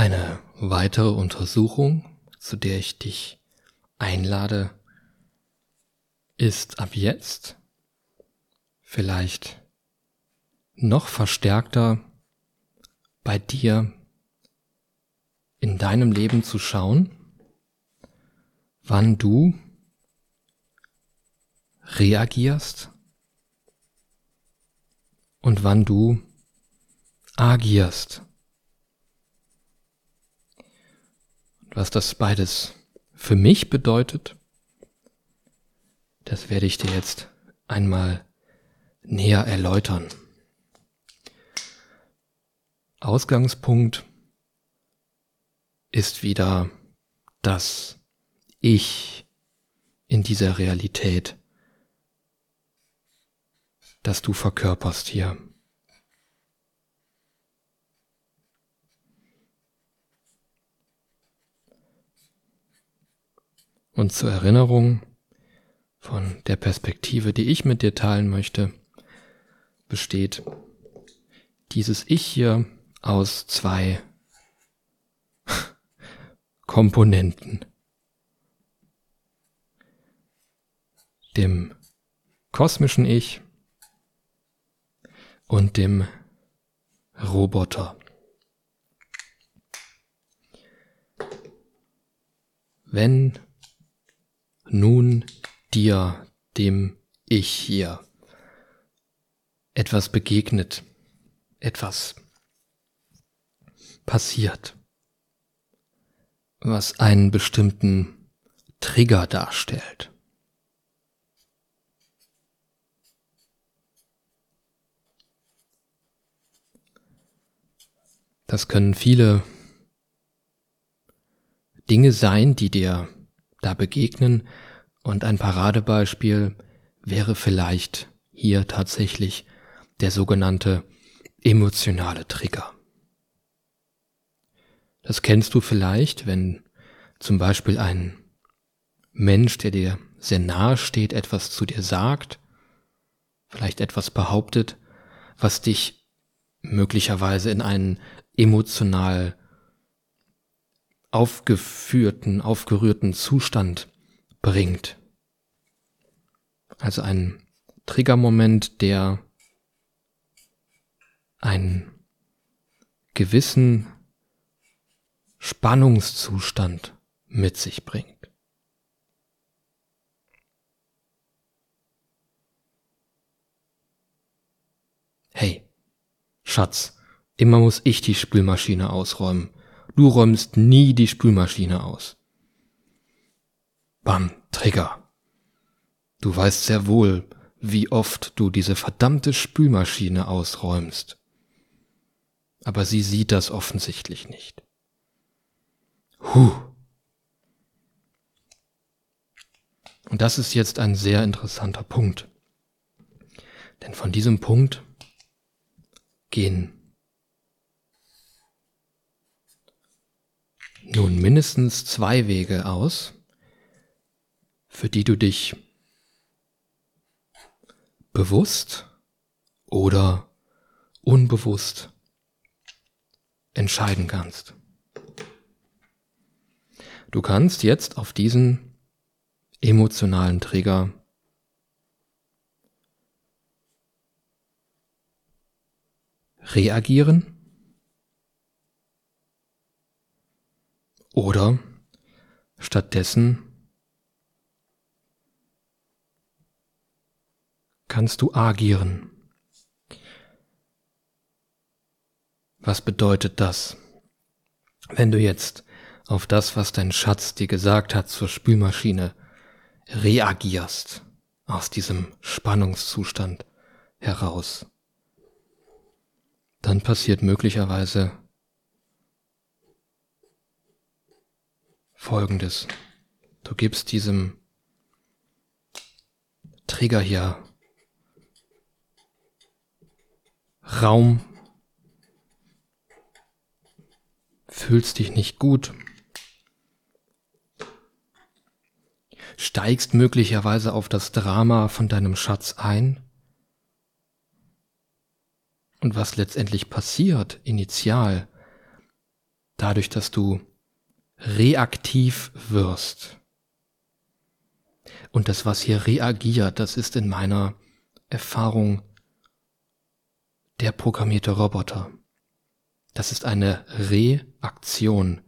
Eine weitere Untersuchung, zu der ich dich einlade, ist ab jetzt vielleicht noch verstärkter bei dir in deinem Leben zu schauen, wann du reagierst und wann du agierst. Was das beides für mich bedeutet, das werde ich dir jetzt einmal näher erläutern. Ausgangspunkt ist wieder das Ich in dieser Realität, das du verkörperst hier. Und zur Erinnerung von der Perspektive, die ich mit dir teilen möchte, besteht dieses Ich hier aus zwei Komponenten. Dem kosmischen Ich und dem Roboter. Wenn nun dir, dem Ich hier, etwas begegnet, etwas passiert, was einen bestimmten Trigger darstellt. Das können viele Dinge sein, die dir da begegnen, und ein Paradebeispiel wäre vielleicht hier tatsächlich der sogenannte emotionale Trigger. Das kennst du vielleicht, wenn zum Beispiel ein Mensch, der dir sehr nahe steht, etwas zu dir sagt, vielleicht etwas behauptet, was dich möglicherweise in einen emotional aufgeführten, aufgerührten Zustand bringt. Also ein Triggermoment, der einen gewissen Spannungszustand mit sich bringt. Hey, Schatz, immer muss ich die Spülmaschine ausräumen. Du räumst nie die Spülmaschine aus. Bam, Trigger. Du weißt sehr wohl, wie oft du diese verdammte Spülmaschine ausräumst. Aber sie sieht das offensichtlich nicht. Huh. Und das ist jetzt ein sehr interessanter Punkt. Denn von diesem Punkt gehen nun mindestens zwei Wege aus, für die du dich bewusst oder unbewusst entscheiden kannst. Du kannst jetzt auf diesen emotionalen Trigger reagieren oder stattdessen kannst du agieren. Was bedeutet das? Wenn du jetzt auf das, was dein Schatz dir gesagt hat zur Spülmaschine, reagierst aus diesem Spannungszustand heraus, dann passiert möglicherweise Folgendes. Du gibst diesem Trigger hier Raum, fühlst dich nicht gut, steigst möglicherweise auf das Drama von deinem Schatz ein. Und was letztendlich passiert, initial, dadurch, dass du reaktiv wirst. Und das, was hier reagiert, das ist in meiner Erfahrung der programmierte Roboter. Das ist eine Reaktion.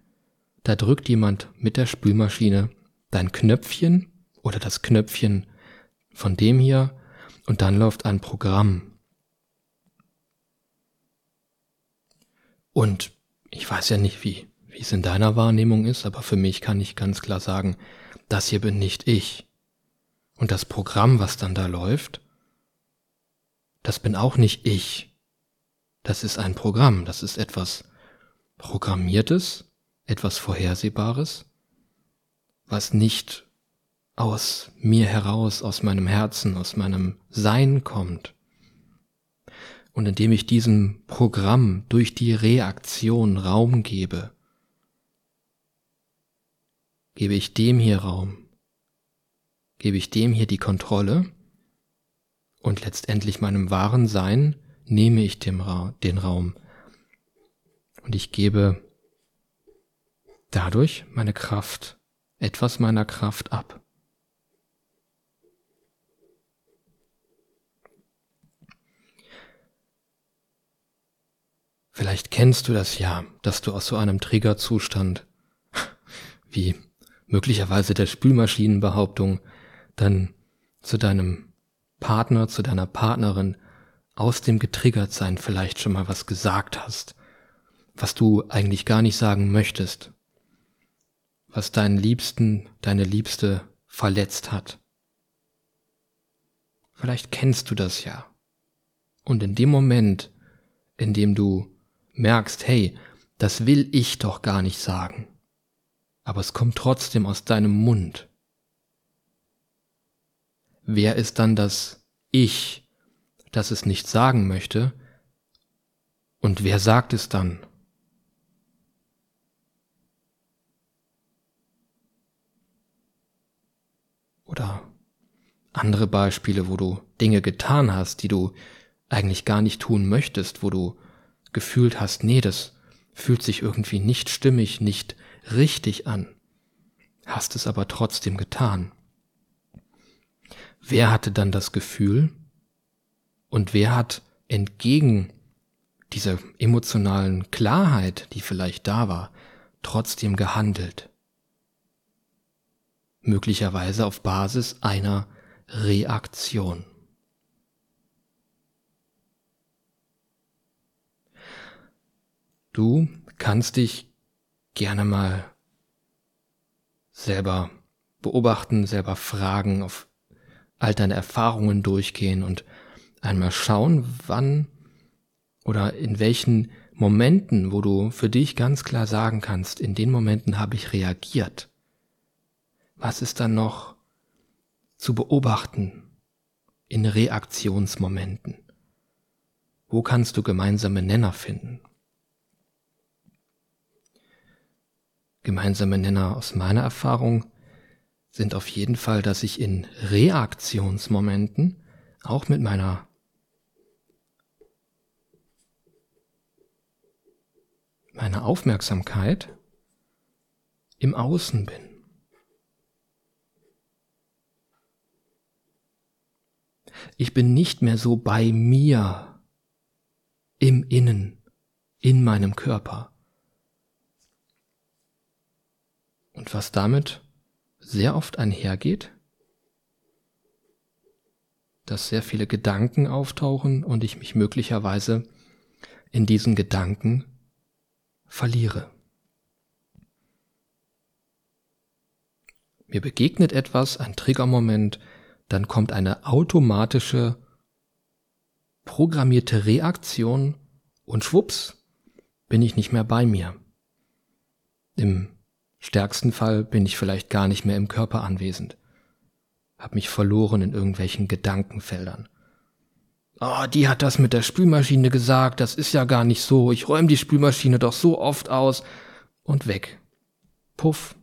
Da drückt jemand mit der Spülmaschine dein Knöpfchen oder das Knöpfchen von dem hier und dann läuft ein Programm. Und ich weiß ja nicht, wie, wie es in deiner Wahrnehmung ist, aber für mich kann ich ganz klar sagen, das hier bin nicht ich. Und das Programm, was dann da läuft, das bin auch nicht ich. Das ist ein Programm, das ist etwas Programmiertes, etwas Vorhersehbares, was nicht aus mir heraus, aus meinem Herzen, aus meinem Sein kommt. Und indem ich diesem Programm durch die Reaktion Raum gebe, gebe ich dem hier Raum, gebe ich dem hier die Kontrolle und letztendlich meinem wahren Sein nehme ich dem Ra den Raum und ich gebe dadurch meine Kraft, etwas meiner Kraft ab. Vielleicht kennst du das ja, dass du aus so einem Triggerzustand wie möglicherweise der Spülmaschinenbehauptung dann zu deinem Partner, zu deiner Partnerin aus dem Getriggertsein vielleicht schon mal was gesagt hast, was du eigentlich gar nicht sagen möchtest, was deinen Liebsten, deine Liebste verletzt hat. Vielleicht kennst du das ja. Und in dem Moment, in dem du merkst, hey, das will ich doch gar nicht sagen, aber es kommt trotzdem aus deinem Mund. Wer ist dann das Ich, das es nicht sagen möchte? Und wer sagt es dann? Oder andere Beispiele, wo du Dinge getan hast, die du eigentlich gar nicht tun möchtest, wo du gefühlt hast, nee, das fühlt sich irgendwie nicht stimmig, nicht richtig an, hast es aber trotzdem getan. Wer hatte dann das Gefühl und wer hat entgegen dieser emotionalen Klarheit, die vielleicht da war, trotzdem gehandelt? Möglicherweise auf Basis einer Reaktion. Du kannst dich gerne mal selber beobachten, selber fragen, auf all deine Erfahrungen durchgehen und einmal schauen, wann oder in welchen Momenten, wo du für dich ganz klar sagen kannst, in den Momenten habe ich reagiert. Was ist dann noch zu beobachten in Reaktionsmomenten? Wo kannst du gemeinsame Nenner finden? Gemeinsame Nenner aus meiner Erfahrung sind auf jeden Fall, dass ich in Reaktionsmomenten auch mit meiner meiner Aufmerksamkeit im Außen bin. Ich bin nicht mehr so bei mir im Innen, in meinem Körper. Und was damit sehr oft einhergeht, dass sehr viele Gedanken auftauchen und ich mich möglicherweise in diesen Gedanken verliere. Mir begegnet etwas, ein Triggermoment, dann kommt eine automatische, programmierte Reaktion und schwupps, bin ich nicht mehr bei mir. Im stärksten Fall bin ich vielleicht gar nicht mehr im Körper anwesend. Hab mich verloren in irgendwelchen Gedankenfeldern. Oh, die hat das mit der Spülmaschine gesagt, das ist ja gar nicht so, ich räume die Spülmaschine doch so oft aus und weg. Puff.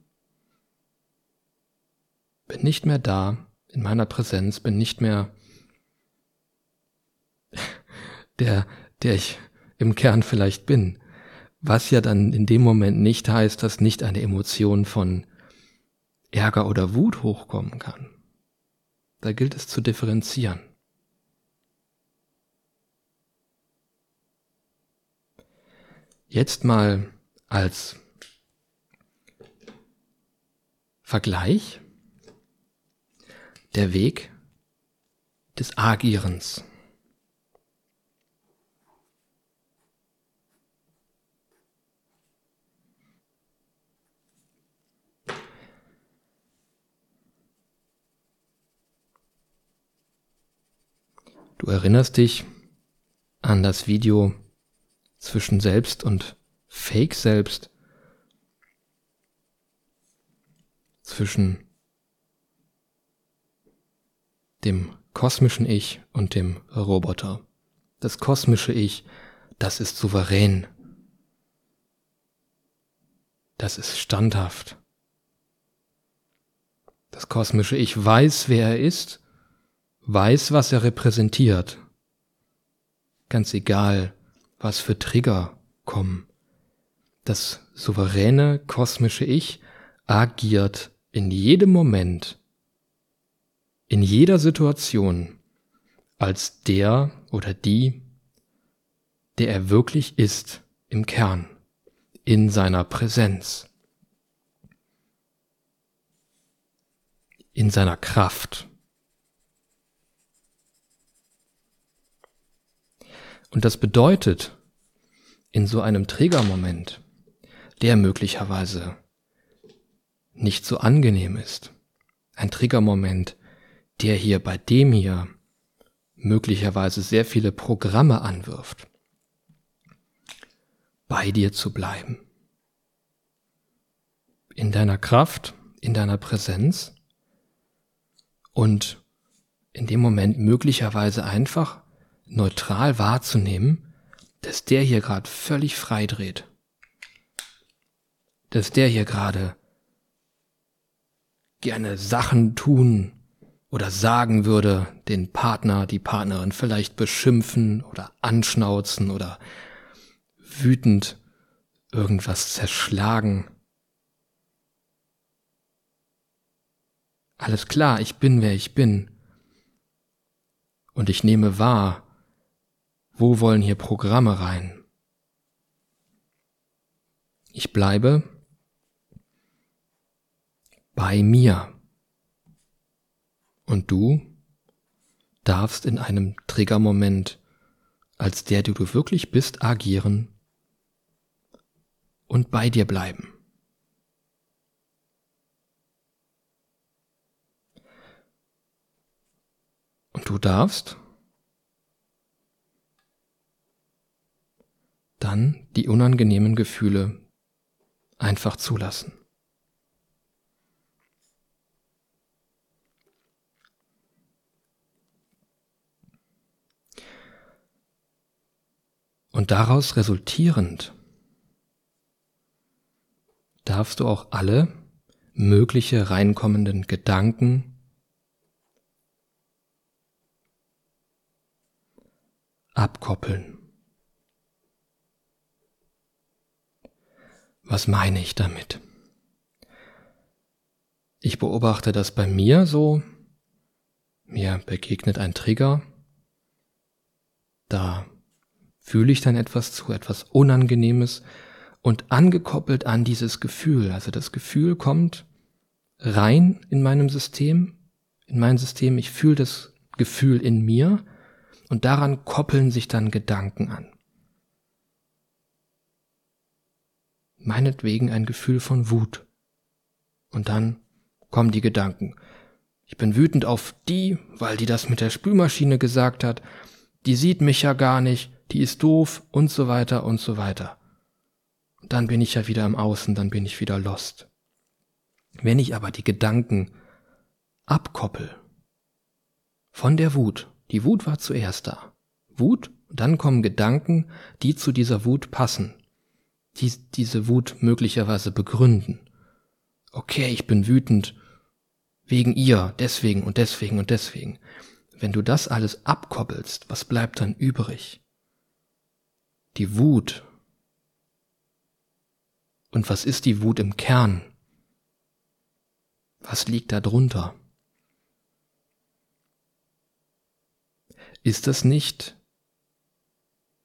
Bin nicht mehr da, in meiner Präsenz, bin nicht mehr der, der ich im Kern vielleicht bin. Was ja dann in dem Moment nicht heißt, dass nicht eine Emotion von Ärger oder Wut hochkommen kann. Da gilt es zu differenzieren. Jetzt mal als Vergleich der Weg des Agierens. Du erinnerst dich an das Video zwischen Selbst und Fake Selbst, zwischen dem kosmischen Ich und dem Roboter. Das kosmische Ich, das ist souverän. Das ist standhaft. Das kosmische Ich weiß, wer er ist weiß, was er repräsentiert. Ganz egal, was für Trigger kommen. Das souveräne kosmische Ich agiert in jedem Moment, in jeder Situation als der oder die, der er wirklich ist im Kern, in seiner Präsenz, in seiner Kraft. Und das bedeutet, in so einem Trägermoment, der möglicherweise nicht so angenehm ist, ein Triggermoment, der hier bei dem hier möglicherweise sehr viele Programme anwirft, bei dir zu bleiben, in deiner Kraft, in deiner Präsenz und in dem Moment möglicherweise einfach neutral wahrzunehmen, dass der hier gerade völlig frei dreht. Dass der hier gerade gerne Sachen tun oder sagen würde, den Partner, die Partnerin vielleicht beschimpfen oder anschnauzen oder wütend irgendwas zerschlagen. Alles klar, ich bin wer ich bin. Und ich nehme wahr, wo wollen hier Programme rein? Ich bleibe bei mir. Und du darfst in einem Triggermoment als der, der du wirklich bist, agieren und bei dir bleiben. Und du darfst dann die unangenehmen Gefühle einfach zulassen. Und daraus resultierend darfst du auch alle mögliche reinkommenden Gedanken abkoppeln. Was meine ich damit? Ich beobachte das bei mir so. Mir begegnet ein Trigger. Da fühle ich dann etwas zu, etwas Unangenehmes und angekoppelt an dieses Gefühl. Also das Gefühl kommt rein in meinem System, in mein System. Ich fühle das Gefühl in mir und daran koppeln sich dann Gedanken an. Meinetwegen ein Gefühl von Wut. Und dann kommen die Gedanken. Ich bin wütend auf die, weil die das mit der Spülmaschine gesagt hat. Die sieht mich ja gar nicht, die ist doof und so weiter und so weiter. Und dann bin ich ja wieder im Außen, dann bin ich wieder lost. Wenn ich aber die Gedanken abkoppel von der Wut, die Wut war zuerst da. Wut, dann kommen Gedanken, die zu dieser Wut passen die, diese Wut möglicherweise begründen. Okay, ich bin wütend wegen ihr, deswegen und deswegen und deswegen. Wenn du das alles abkoppelst, was bleibt dann übrig? Die Wut Und was ist die Wut im Kern? Was liegt da drunter? Ist das nicht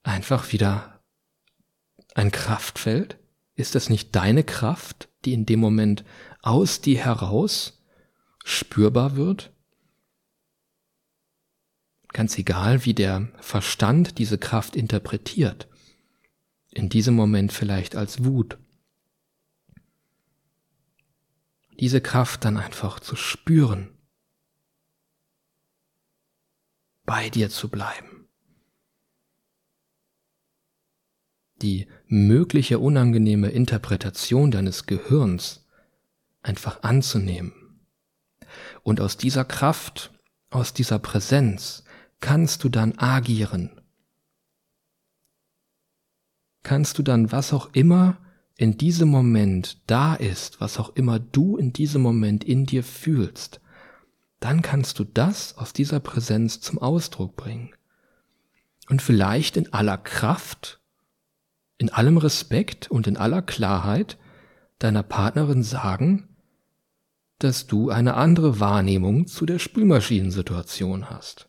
einfach wieder ein Kraftfeld? Ist das nicht deine Kraft, die in dem Moment aus dir heraus spürbar wird? Ganz egal, wie der Verstand diese Kraft interpretiert. In diesem Moment vielleicht als Wut. Diese Kraft dann einfach zu spüren. Bei dir zu bleiben. Die mögliche unangenehme Interpretation deines Gehirns einfach anzunehmen. Und aus dieser Kraft, aus dieser Präsenz kannst du dann agieren. Kannst du dann, was auch immer in diesem Moment da ist, was auch immer du in diesem Moment in dir fühlst, dann kannst du das aus dieser Präsenz zum Ausdruck bringen. Und vielleicht in aller Kraft, in allem Respekt und in aller Klarheit deiner Partnerin sagen, dass du eine andere Wahrnehmung zu der Spülmaschinensituation hast.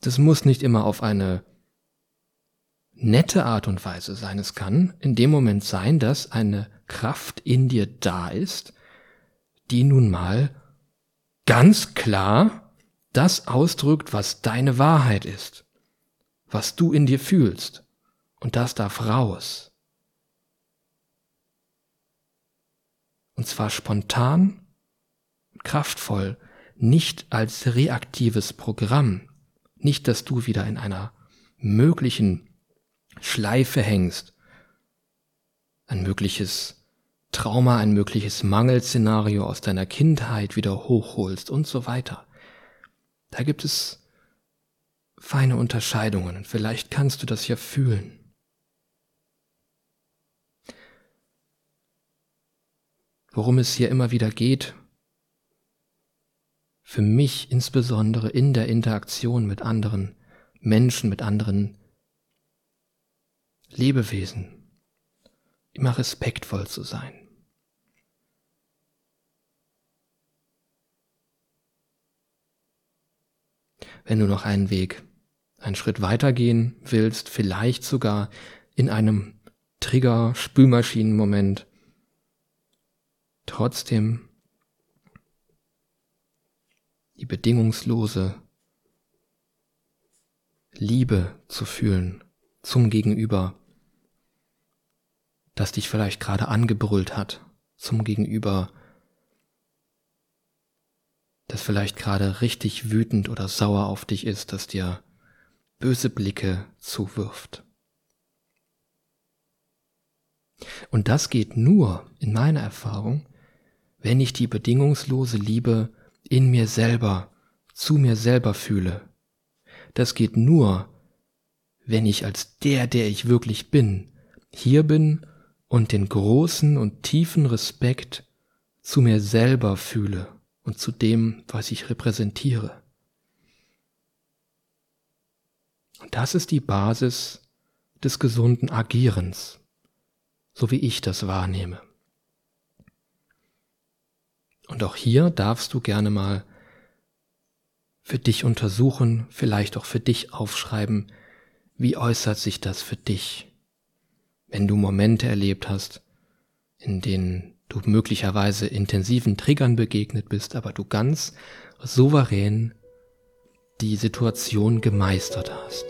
Das muss nicht immer auf eine nette Art und Weise sein. Es kann in dem Moment sein, dass eine Kraft in dir da ist, die nun mal ganz klar das ausdrückt, was deine Wahrheit ist, was du in dir fühlst. Und das darf raus. Und zwar spontan, kraftvoll, nicht als reaktives Programm, nicht, dass du wieder in einer möglichen Schleife hängst, ein mögliches Trauma, ein mögliches Mangelszenario aus deiner Kindheit wieder hochholst und so weiter. Da gibt es feine Unterscheidungen und vielleicht kannst du das ja fühlen. Worum es hier immer wieder geht, für mich insbesondere in der Interaktion mit anderen Menschen, mit anderen Lebewesen, immer respektvoll zu sein. Wenn du noch einen Weg, einen Schritt weitergehen willst, vielleicht sogar in einem Trigger-Spülmaschinen-Moment, trotzdem die bedingungslose Liebe zu fühlen zum Gegenüber, das dich vielleicht gerade angebrüllt hat, zum Gegenüber, das vielleicht gerade richtig wütend oder sauer auf dich ist, das dir böse Blicke zuwirft. Und das geht nur, in meiner Erfahrung, wenn ich die bedingungslose Liebe in mir selber, zu mir selber fühle. Das geht nur, wenn ich als der, der ich wirklich bin, hier bin und den großen und tiefen Respekt zu mir selber fühle und zu dem, was ich repräsentiere. Und das ist die Basis des gesunden Agierens, so wie ich das wahrnehme. Und auch hier darfst du gerne mal für dich untersuchen, vielleicht auch für dich aufschreiben, wie äußert sich das für dich, wenn du Momente erlebt hast, in denen du möglicherweise intensiven Triggern begegnet bist, aber du ganz souverän die Situation gemeistert hast.